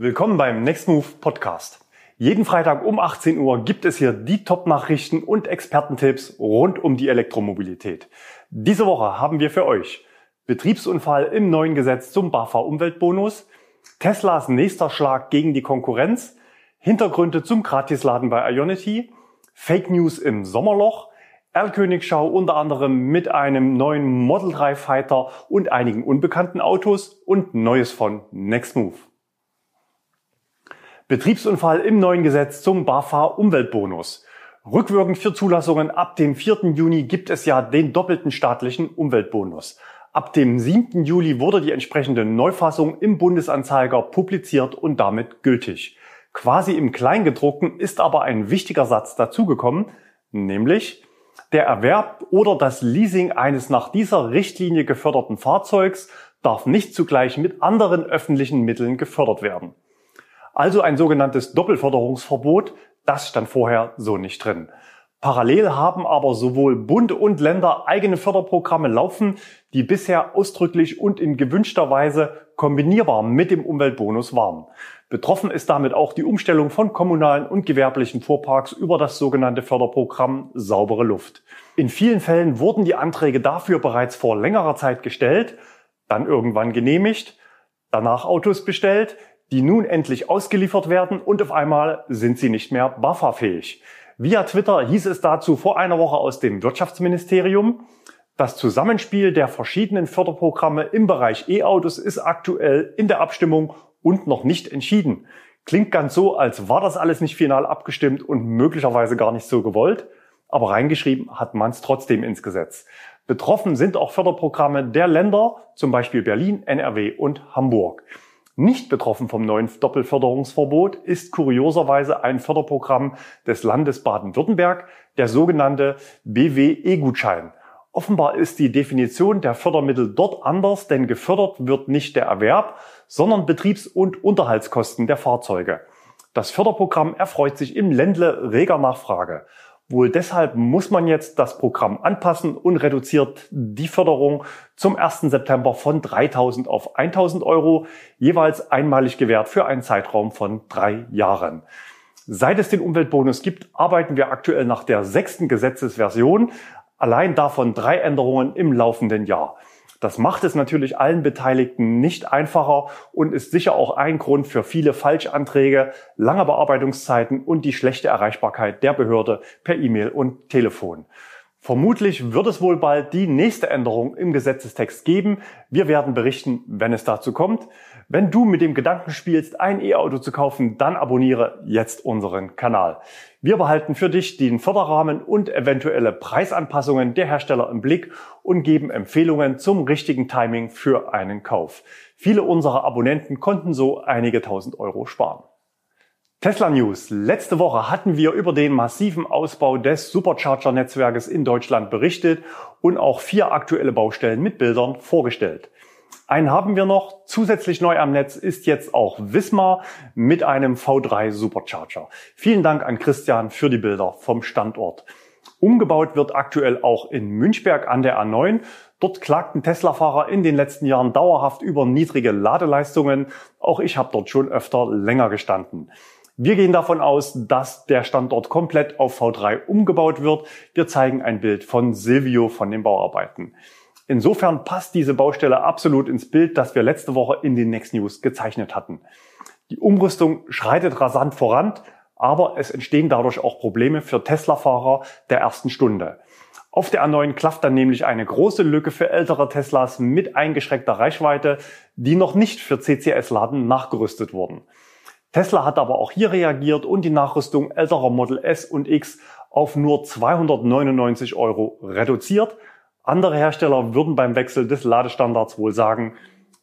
Willkommen beim Next Move Podcast. Jeden Freitag um 18 Uhr gibt es hier die Top-Nachrichten und Expertentipps rund um die Elektromobilität. Diese Woche haben wir für euch Betriebsunfall im neuen Gesetz zum BAFA-Umweltbonus, Teslas nächster Schlag gegen die Konkurrenz, Hintergründe zum Gratisladen bei Ionity, Fake News im Sommerloch, Erlkönigschau unter anderem mit einem neuen Model 3 Fighter und einigen unbekannten Autos und Neues von Next Move. Betriebsunfall im neuen Gesetz zum BAFA-Umweltbonus. Rückwirkend für Zulassungen ab dem 4. Juni gibt es ja den doppelten staatlichen Umweltbonus. Ab dem 7. Juli wurde die entsprechende Neufassung im Bundesanzeiger publiziert und damit gültig. Quasi im Kleingedruckten ist aber ein wichtiger Satz dazugekommen, nämlich der Erwerb oder das Leasing eines nach dieser Richtlinie geförderten Fahrzeugs darf nicht zugleich mit anderen öffentlichen Mitteln gefördert werden. Also ein sogenanntes Doppelförderungsverbot, das stand vorher so nicht drin. Parallel haben aber sowohl Bund und Länder eigene Förderprogramme laufen, die bisher ausdrücklich und in gewünschter Weise kombinierbar mit dem Umweltbonus waren. Betroffen ist damit auch die Umstellung von kommunalen und gewerblichen Fuhrparks über das sogenannte Förderprogramm Saubere Luft. In vielen Fällen wurden die Anträge dafür bereits vor längerer Zeit gestellt, dann irgendwann genehmigt, danach Autos bestellt, die nun endlich ausgeliefert werden und auf einmal sind sie nicht mehr BAFA-fähig. Via Twitter hieß es dazu vor einer Woche aus dem Wirtschaftsministerium, das Zusammenspiel der verschiedenen Förderprogramme im Bereich E-Autos ist aktuell in der Abstimmung und noch nicht entschieden. Klingt ganz so, als war das alles nicht final abgestimmt und möglicherweise gar nicht so gewollt, aber reingeschrieben hat man es trotzdem ins Gesetz. Betroffen sind auch Förderprogramme der Länder, zum Beispiel Berlin, NRW und Hamburg. Nicht betroffen vom neuen Doppelförderungsverbot ist kurioserweise ein Förderprogramm des Landes Baden-Württemberg, der sogenannte BW-E-Gutschein. Offenbar ist die Definition der Fördermittel dort anders, denn gefördert wird nicht der Erwerb, sondern Betriebs- und Unterhaltskosten der Fahrzeuge. Das Förderprogramm erfreut sich im Ländle reger Nachfrage. Wohl deshalb muss man jetzt das Programm anpassen und reduziert die Förderung zum 1. September von 3000 auf 1000 Euro, jeweils einmalig gewährt für einen Zeitraum von drei Jahren. Seit es den Umweltbonus gibt, arbeiten wir aktuell nach der sechsten Gesetzesversion, allein davon drei Änderungen im laufenden Jahr. Das macht es natürlich allen Beteiligten nicht einfacher und ist sicher auch ein Grund für viele Falschanträge, lange Bearbeitungszeiten und die schlechte Erreichbarkeit der Behörde per E-Mail und Telefon. Vermutlich wird es wohl bald die nächste Änderung im Gesetzestext geben. Wir werden berichten, wenn es dazu kommt. Wenn du mit dem Gedanken spielst, ein E-Auto zu kaufen, dann abonniere jetzt unseren Kanal. Wir behalten für dich den Förderrahmen und eventuelle Preisanpassungen der Hersteller im Blick und geben Empfehlungen zum richtigen Timing für einen Kauf. Viele unserer Abonnenten konnten so einige tausend Euro sparen. Tesla News. Letzte Woche hatten wir über den massiven Ausbau des Supercharger-Netzwerkes in Deutschland berichtet und auch vier aktuelle Baustellen mit Bildern vorgestellt. Einen haben wir noch. Zusätzlich neu am Netz ist jetzt auch Wismar mit einem V3 Supercharger. Vielen Dank an Christian für die Bilder vom Standort. Umgebaut wird aktuell auch in Münchberg an der A9. Dort klagten Tesla-Fahrer in den letzten Jahren dauerhaft über niedrige Ladeleistungen. Auch ich habe dort schon öfter länger gestanden. Wir gehen davon aus, dass der Standort komplett auf V3 umgebaut wird. Wir zeigen ein Bild von Silvio von den Bauarbeiten. Insofern passt diese Baustelle absolut ins Bild, das wir letzte Woche in den Next News gezeichnet hatten. Die Umrüstung schreitet rasant voran, aber es entstehen dadurch auch Probleme für Tesla-Fahrer der ersten Stunde. Auf der A9 klafft dann nämlich eine große Lücke für ältere Teslas mit eingeschränkter Reichweite, die noch nicht für CCS-Laden nachgerüstet wurden. Tesla hat aber auch hier reagiert und die Nachrüstung älterer Model S und X auf nur 299 Euro reduziert. Andere Hersteller würden beim Wechsel des Ladestandards wohl sagen,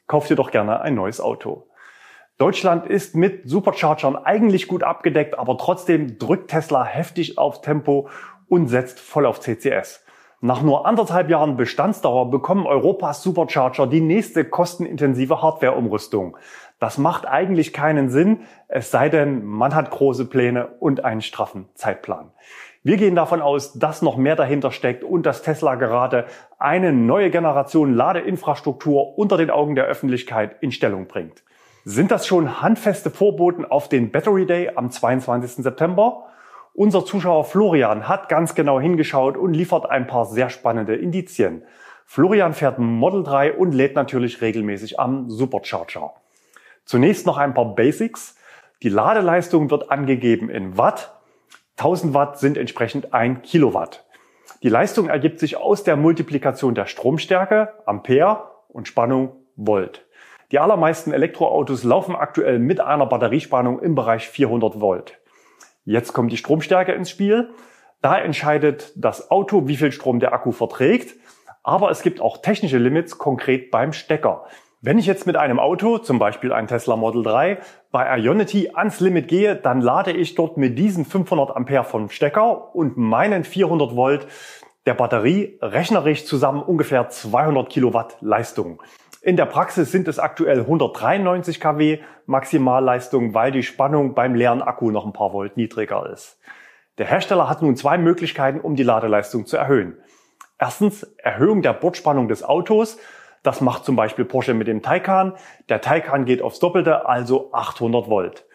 kauft ihr doch gerne ein neues Auto. Deutschland ist mit Superchargern eigentlich gut abgedeckt, aber trotzdem drückt Tesla heftig auf Tempo und setzt voll auf CCS. Nach nur anderthalb Jahren Bestandsdauer bekommen Europas Supercharger die nächste kostenintensive Hardwareumrüstung. Das macht eigentlich keinen Sinn, es sei denn, man hat große Pläne und einen straffen Zeitplan. Wir gehen davon aus, dass noch mehr dahinter steckt und dass Tesla gerade eine neue Generation Ladeinfrastruktur unter den Augen der Öffentlichkeit in Stellung bringt. Sind das schon handfeste Vorboten auf den Battery Day am 22. September? Unser Zuschauer Florian hat ganz genau hingeschaut und liefert ein paar sehr spannende Indizien. Florian fährt Model 3 und lädt natürlich regelmäßig am Supercharger. Zunächst noch ein paar Basics. Die Ladeleistung wird angegeben in Watt. 1000 Watt sind entsprechend ein Kilowatt. Die Leistung ergibt sich aus der Multiplikation der Stromstärke, Ampere und Spannung, Volt. Die allermeisten Elektroautos laufen aktuell mit einer Batteriespannung im Bereich 400 Volt. Jetzt kommt die Stromstärke ins Spiel. Da entscheidet das Auto, wie viel Strom der Akku verträgt. Aber es gibt auch technische Limits, konkret beim Stecker. Wenn ich jetzt mit einem Auto, zum Beispiel ein Tesla Model 3, bei Ionity ans Limit gehe, dann lade ich dort mit diesen 500 Ampere vom Stecker und meinen 400 Volt der Batterie rechnerisch zusammen ungefähr 200 Kilowatt Leistung. In der Praxis sind es aktuell 193 kW Maximalleistung, weil die Spannung beim leeren Akku noch ein paar Volt niedriger ist. Der Hersteller hat nun zwei Möglichkeiten, um die Ladeleistung zu erhöhen. Erstens Erhöhung der Bordspannung des Autos. Das macht zum Beispiel Porsche mit dem Taycan. Der Taycan geht aufs Doppelte, also 800 Volt.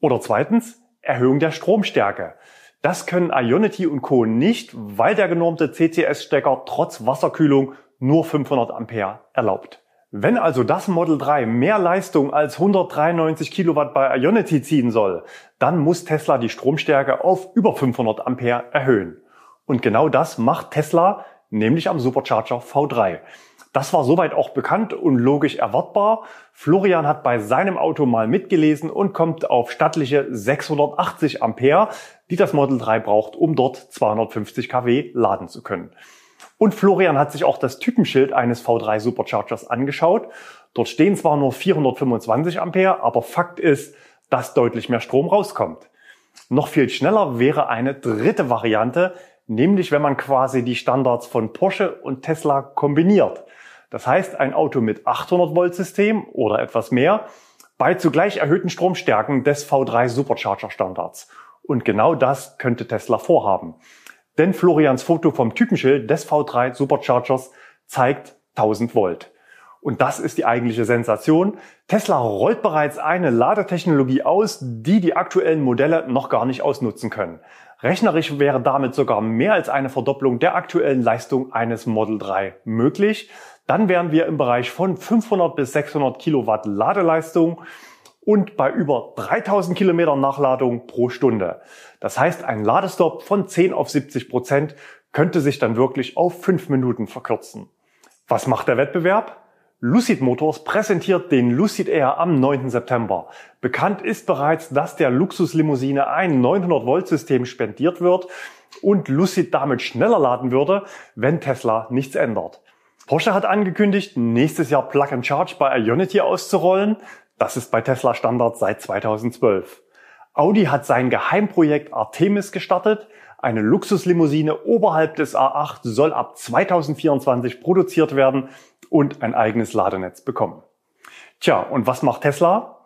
Oder zweitens Erhöhung der Stromstärke. Das können Ionity und Co. nicht, weil der genormte CCS-Stecker trotz Wasserkühlung nur 500 Ampere erlaubt. Wenn also das Model 3 mehr Leistung als 193 Kilowatt bei Ionity ziehen soll, dann muss Tesla die Stromstärke auf über 500 Ampere erhöhen. Und genau das macht Tesla nämlich am Supercharger V3. Das war soweit auch bekannt und logisch erwartbar. Florian hat bei seinem Auto mal mitgelesen und kommt auf stattliche 680 Ampere, die das Model 3 braucht, um dort 250 kW laden zu können. Und Florian hat sich auch das Typenschild eines V3 Superchargers angeschaut. Dort stehen zwar nur 425 Ampere, aber Fakt ist, dass deutlich mehr Strom rauskommt. Noch viel schneller wäre eine dritte Variante, nämlich wenn man quasi die Standards von Porsche und Tesla kombiniert. Das heißt, ein Auto mit 800 Volt System oder etwas mehr bei zugleich erhöhten Stromstärken des V3 Supercharger Standards. Und genau das könnte Tesla vorhaben. Denn Florians Foto vom Typenschild des V3 Superchargers zeigt 1000 Volt. Und das ist die eigentliche Sensation. Tesla rollt bereits eine Ladetechnologie aus, die die aktuellen Modelle noch gar nicht ausnutzen können. Rechnerisch wäre damit sogar mehr als eine Verdopplung der aktuellen Leistung eines Model 3 möglich. Dann wären wir im Bereich von 500 bis 600 Kilowatt Ladeleistung und bei über 3000 Kilometern Nachladung pro Stunde. Das heißt, ein Ladestopp von 10 auf 70 Prozent könnte sich dann wirklich auf 5 Minuten verkürzen. Was macht der Wettbewerb? Lucid Motors präsentiert den Lucid Air am 9. September. Bekannt ist bereits, dass der Luxuslimousine ein 900 Volt System spendiert wird und Lucid damit schneller laden würde, wenn Tesla nichts ändert. Porsche hat angekündigt, nächstes Jahr Plug and Charge bei Ionity auszurollen. Das ist bei Tesla Standard seit 2012. Audi hat sein Geheimprojekt Artemis gestartet. Eine Luxuslimousine oberhalb des A8 soll ab 2024 produziert werden und ein eigenes Ladenetz bekommen. Tja, und was macht Tesla?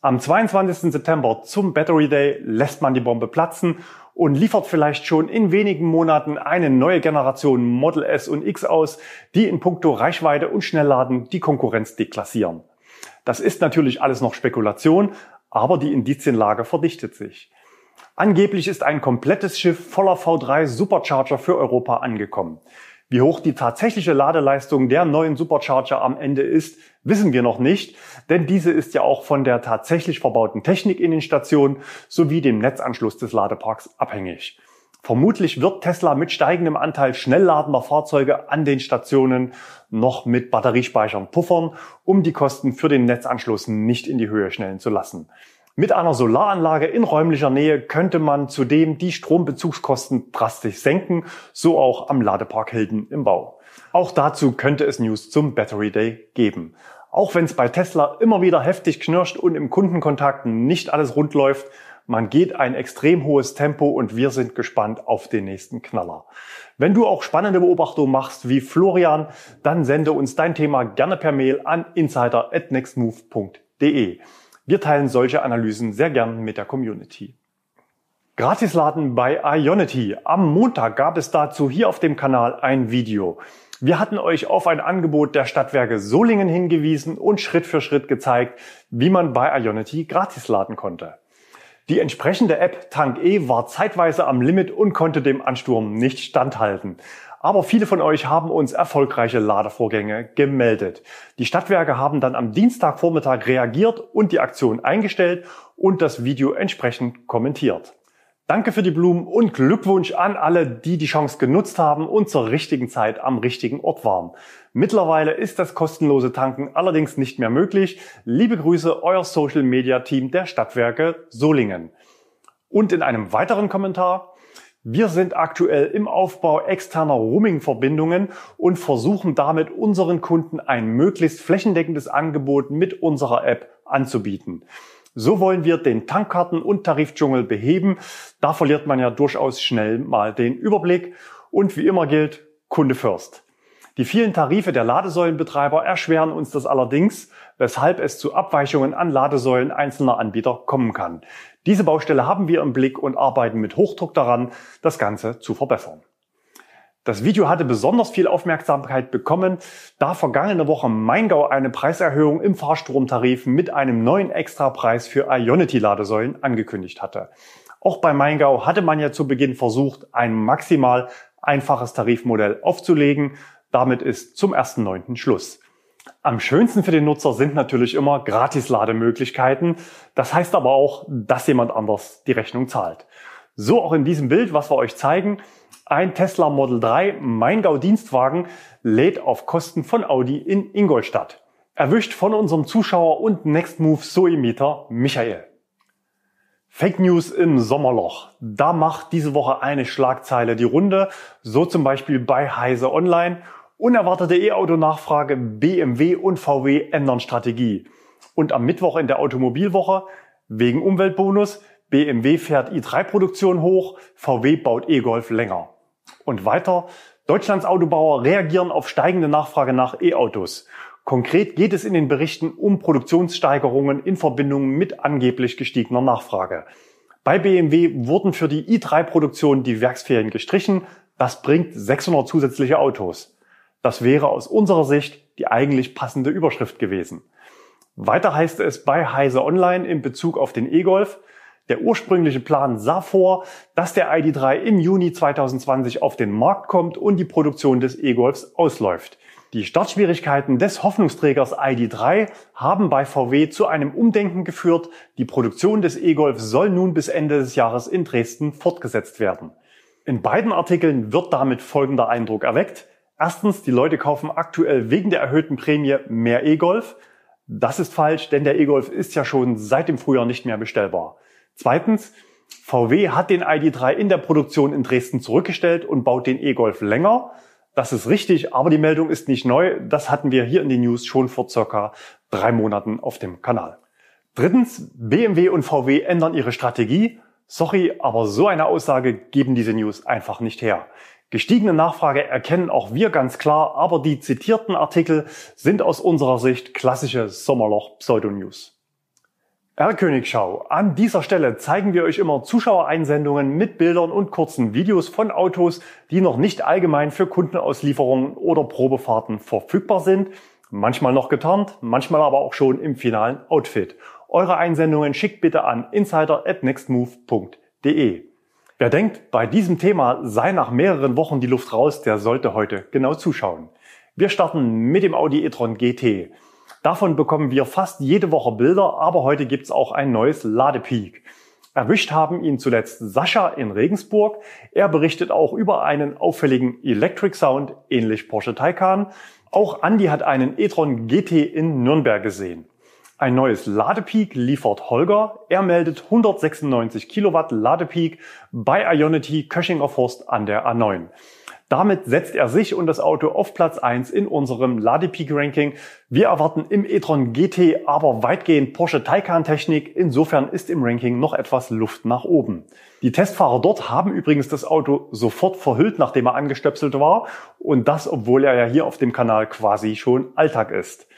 Am 22. September zum Battery Day lässt man die Bombe platzen und liefert vielleicht schon in wenigen Monaten eine neue Generation Model S und X aus, die in puncto Reichweite und Schnellladen die Konkurrenz deklassieren. Das ist natürlich alles noch Spekulation, aber die Indizienlage verdichtet sich. Angeblich ist ein komplettes Schiff voller V3 Supercharger für Europa angekommen. Wie hoch die tatsächliche Ladeleistung der neuen Supercharger am Ende ist, wissen wir noch nicht, denn diese ist ja auch von der tatsächlich verbauten Technik in den Stationen sowie dem Netzanschluss des Ladeparks abhängig. Vermutlich wird Tesla mit steigendem Anteil schnellladender Fahrzeuge an den Stationen noch mit Batteriespeichern puffern, um die Kosten für den Netzanschluss nicht in die Höhe schnellen zu lassen. Mit einer Solaranlage in räumlicher Nähe könnte man zudem die Strombezugskosten drastisch senken, so auch am Ladepark Hilden im Bau. Auch dazu könnte es News zum Battery Day geben. Auch wenn es bei Tesla immer wieder heftig knirscht und im Kundenkontakt nicht alles rund läuft, man geht ein extrem hohes Tempo und wir sind gespannt auf den nächsten Knaller. Wenn du auch spannende Beobachtungen machst wie Florian, dann sende uns dein Thema gerne per Mail an insider@nextmove.de. Wir teilen solche Analysen sehr gern mit der Community. Gratisladen bei Ionity. Am Montag gab es dazu hier auf dem Kanal ein Video. Wir hatten euch auf ein Angebot der Stadtwerke Solingen hingewiesen und Schritt für Schritt gezeigt, wie man bei Ionity gratis laden konnte. Die entsprechende App Tank E war zeitweise am Limit und konnte dem Ansturm nicht standhalten. Aber viele von euch haben uns erfolgreiche Ladevorgänge gemeldet. Die Stadtwerke haben dann am Dienstagvormittag reagiert und die Aktion eingestellt und das Video entsprechend kommentiert. Danke für die Blumen und Glückwunsch an alle, die die Chance genutzt haben und zur richtigen Zeit am richtigen Ort waren. Mittlerweile ist das kostenlose Tanken allerdings nicht mehr möglich. Liebe Grüße, euer Social Media Team der Stadtwerke Solingen. Und in einem weiteren Kommentar, wir sind aktuell im Aufbau externer Roaming-Verbindungen und versuchen damit unseren Kunden ein möglichst flächendeckendes Angebot mit unserer App anzubieten. So wollen wir den Tankkarten- und Tarifdschungel beheben. Da verliert man ja durchaus schnell mal den Überblick. Und wie immer gilt, Kunde first. Die vielen Tarife der Ladesäulenbetreiber erschweren uns das allerdings, weshalb es zu Abweichungen an Ladesäulen einzelner Anbieter kommen kann. Diese Baustelle haben wir im Blick und arbeiten mit Hochdruck daran, das Ganze zu verbessern. Das Video hatte besonders viel Aufmerksamkeit bekommen, da vergangene Woche Maingau eine Preiserhöhung im Fahrstromtarif mit einem neuen Extrapreis für Ionity-Ladesäulen angekündigt hatte. Auch bei Maingau hatte man ja zu Beginn versucht, ein maximal einfaches Tarifmodell aufzulegen. Damit ist zum 1.9. Schluss. Am schönsten für den Nutzer sind natürlich immer Gratis-Lademöglichkeiten. Das heißt aber auch, dass jemand anders die Rechnung zahlt. So auch in diesem Bild, was wir euch zeigen. Ein Tesla Model 3 Maingau Dienstwagen lädt auf Kosten von Audi in Ingolstadt. Erwischt von unserem Zuschauer und Nextmove Zoe-Mieter Michael. Fake News im Sommerloch. Da macht diese Woche eine Schlagzeile die Runde, so zum Beispiel bei Heise Online. Unerwartete E-Auto-Nachfrage, BMW und VW ändern Strategie. Und am Mittwoch in der Automobilwoche, wegen Umweltbonus, BMW fährt i3-Produktion hoch, VW baut E-Golf länger. Und weiter, Deutschlands Autobauer reagieren auf steigende Nachfrage nach E-Autos. Konkret geht es in den Berichten um Produktionssteigerungen in Verbindung mit angeblich gestiegener Nachfrage. Bei BMW wurden für die i3-Produktion die Werksferien gestrichen. Das bringt 600 zusätzliche Autos. Das wäre aus unserer Sicht die eigentlich passende Überschrift gewesen. Weiter heißt es bei Heise Online in Bezug auf den E-Golf, der ursprüngliche Plan sah vor, dass der ID3 im Juni 2020 auf den Markt kommt und die Produktion des E-Golfs ausläuft. Die Startschwierigkeiten des Hoffnungsträgers ID3 haben bei VW zu einem Umdenken geführt. Die Produktion des E-Golf soll nun bis Ende des Jahres in Dresden fortgesetzt werden. In beiden Artikeln wird damit folgender Eindruck erweckt. Erstens, die Leute kaufen aktuell wegen der erhöhten Prämie mehr E-Golf. Das ist falsch, denn der E-Golf ist ja schon seit dem Frühjahr nicht mehr bestellbar. Zweitens, VW hat den ID3 in der Produktion in Dresden zurückgestellt und baut den E-Golf länger. Das ist richtig, aber die Meldung ist nicht neu. Das hatten wir hier in den News schon vor circa drei Monaten auf dem Kanal. Drittens, BMW und VW ändern ihre Strategie. Sorry, aber so eine Aussage geben diese News einfach nicht her. Gestiegene Nachfrage erkennen auch wir ganz klar, aber die zitierten Artikel sind aus unserer Sicht klassische Sommerloch-Pseudonews. R-Königschau. An dieser Stelle zeigen wir euch immer Zuschauereinsendungen mit Bildern und kurzen Videos von Autos, die noch nicht allgemein für Kundenauslieferungen oder Probefahrten verfügbar sind. Manchmal noch getarnt, manchmal aber auch schon im finalen Outfit. Eure Einsendungen schickt bitte an insider@nextmove.de. Wer denkt, bei diesem Thema sei nach mehreren Wochen die Luft raus, der sollte heute genau zuschauen. Wir starten mit dem Audi e-tron GT. Davon bekommen wir fast jede Woche Bilder, aber heute gibt's auch ein neues Ladepeak. Erwischt haben ihn zuletzt Sascha in Regensburg. Er berichtet auch über einen auffälligen Electric Sound, ähnlich Porsche Taycan. Auch Andy hat einen e-tron GT in Nürnberg gesehen. Ein neues Ladepeak liefert Holger. Er meldet 196 Kilowatt Ladepeak bei Ionity Köchinger Forst an der A9. Damit setzt er sich und das Auto auf Platz 1 in unserem Ladepeak-Ranking. Wir erwarten im e-tron GT aber weitgehend Porsche Taycan-Technik. Insofern ist im Ranking noch etwas Luft nach oben. Die Testfahrer dort haben übrigens das Auto sofort verhüllt, nachdem er angestöpselt war. Und das, obwohl er ja hier auf dem Kanal quasi schon Alltag ist.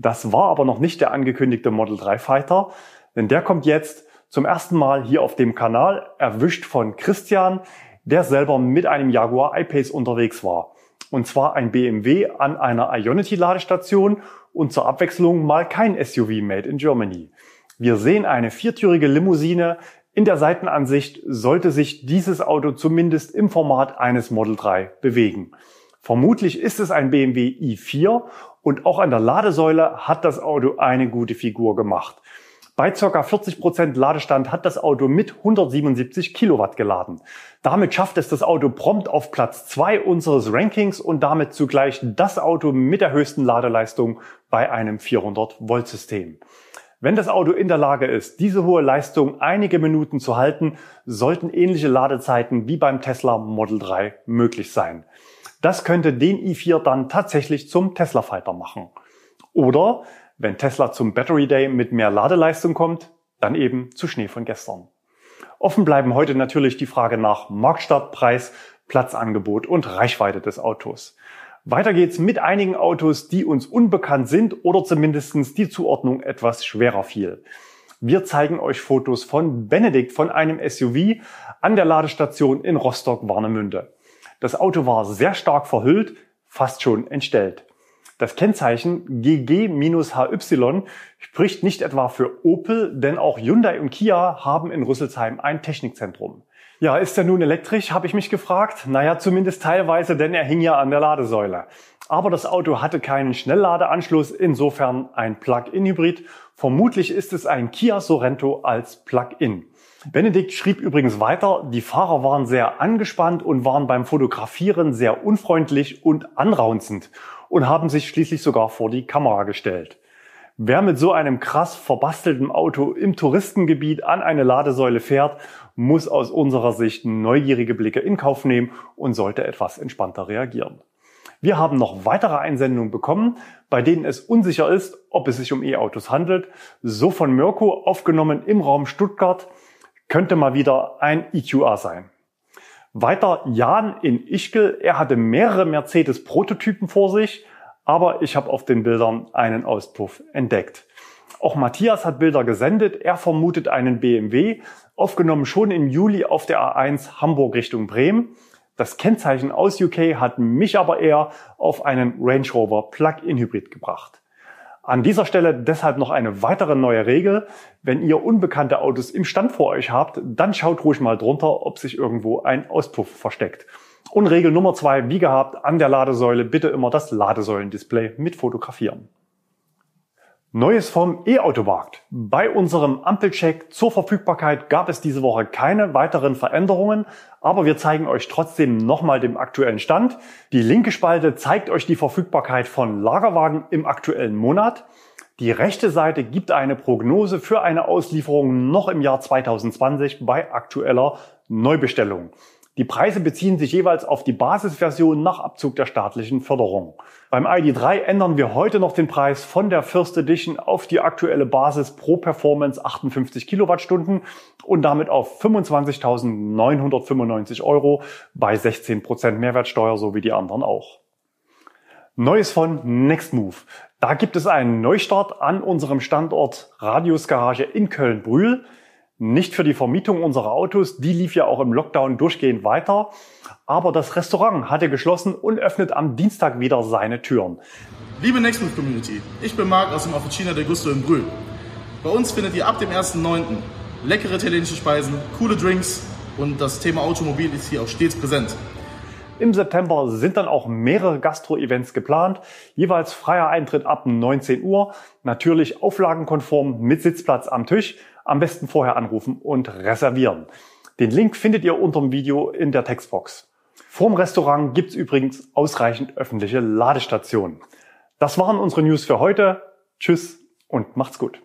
Das war aber noch nicht der angekündigte Model 3 Fighter, denn der kommt jetzt zum ersten Mal hier auf dem Kanal, erwischt von Christian der selber mit einem Jaguar I-Pace unterwegs war. Und zwar ein BMW an einer Ionity-Ladestation und zur Abwechslung mal kein SUV made in Germany. Wir sehen eine viertürige Limousine. In der Seitenansicht sollte sich dieses Auto zumindest im Format eines Model 3 bewegen. Vermutlich ist es ein BMW i4 und auch an der Ladesäule hat das Auto eine gute Figur gemacht. Bei ca. 40 Prozent Ladestand hat das Auto mit 177 Kilowatt geladen. Damit schafft es das Auto prompt auf Platz 2 unseres Rankings und damit zugleich das Auto mit der höchsten Ladeleistung bei einem 400 Volt System. Wenn das Auto in der Lage ist, diese hohe Leistung einige Minuten zu halten, sollten ähnliche Ladezeiten wie beim Tesla Model 3 möglich sein. Das könnte den i4 dann tatsächlich zum Tesla Fighter machen. Oder wenn Tesla zum Battery Day mit mehr Ladeleistung kommt, dann eben zu Schnee von gestern. Offen bleiben heute natürlich die Frage nach Marktstart, Preis, Platzangebot und Reichweite des Autos. Weiter geht's mit einigen Autos, die uns unbekannt sind oder zumindestens die Zuordnung etwas schwerer fiel. Wir zeigen euch Fotos von Benedikt von einem SUV an der Ladestation in Rostock-Warnemünde. Das Auto war sehr stark verhüllt, fast schon entstellt. Das Kennzeichen GG-HY spricht nicht etwa für Opel, denn auch Hyundai und Kia haben in Rüsselsheim ein Technikzentrum. Ja, ist er nun elektrisch, habe ich mich gefragt. Naja, zumindest teilweise, denn er hing ja an der Ladesäule. Aber das Auto hatte keinen Schnellladeanschluss, insofern ein Plug-in-Hybrid. Vermutlich ist es ein Kia Sorento als Plug-in. Benedikt schrieb übrigens weiter, die Fahrer waren sehr angespannt und waren beim Fotografieren sehr unfreundlich und anraunzend und haben sich schließlich sogar vor die Kamera gestellt. Wer mit so einem krass verbastelten Auto im Touristengebiet an eine Ladesäule fährt, muss aus unserer Sicht neugierige Blicke in Kauf nehmen und sollte etwas entspannter reagieren. Wir haben noch weitere Einsendungen bekommen, bei denen es unsicher ist, ob es sich um E-Autos handelt. So von Mirko aufgenommen im Raum Stuttgart könnte mal wieder ein EQA sein. Weiter Jan in Ischgl. Er hatte mehrere Mercedes-Prototypen vor sich, aber ich habe auf den Bildern einen Auspuff entdeckt. Auch Matthias hat Bilder gesendet. Er vermutet einen BMW, aufgenommen schon im Juli auf der A1 Hamburg Richtung Bremen. Das Kennzeichen aus UK hat mich aber eher auf einen Range Rover Plug-in Hybrid gebracht. An dieser Stelle deshalb noch eine weitere neue Regel. Wenn ihr unbekannte Autos im Stand vor euch habt, dann schaut ruhig mal drunter, ob sich irgendwo ein Auspuff versteckt. Und Regel Nummer zwei, wie gehabt, an der Ladesäule bitte immer das Ladesäulendisplay mit fotografieren. Neues vom E-Automarkt. Bei unserem Ampelcheck zur Verfügbarkeit gab es diese Woche keine weiteren Veränderungen, aber wir zeigen euch trotzdem nochmal den aktuellen Stand. Die linke Spalte zeigt euch die Verfügbarkeit von Lagerwagen im aktuellen Monat. Die rechte Seite gibt eine Prognose für eine Auslieferung noch im Jahr 2020 bei aktueller Neubestellung. Die Preise beziehen sich jeweils auf die Basisversion nach Abzug der staatlichen Förderung. Beim ID3 ändern wir heute noch den Preis von der First Edition auf die aktuelle Basis pro Performance 58 Kilowattstunden und damit auf 25.995 Euro bei 16 Prozent Mehrwertsteuer, so wie die anderen auch. Neues von Nextmove. Da gibt es einen Neustart an unserem Standort Radius Garage in Köln-Brühl nicht für die Vermietung unserer Autos, die lief ja auch im Lockdown durchgehend weiter. Aber das Restaurant hatte geschlossen und öffnet am Dienstag wieder seine Türen. Liebe Nextmove Community, ich bin Marc aus dem Officina del Gusto in Brühl. Bei uns findet ihr ab dem 1.9. leckere italienische Speisen, coole Drinks und das Thema Automobil ist hier auch stets präsent. Im September sind dann auch mehrere Gastro-Events geplant, jeweils freier Eintritt ab 19 Uhr, natürlich auflagenkonform mit Sitzplatz am Tisch am besten vorher anrufen und reservieren. Den Link findet ihr unter dem Video in der Textbox. Vorm Restaurant gibt's übrigens ausreichend öffentliche Ladestationen. Das waren unsere News für heute. Tschüss und macht's gut.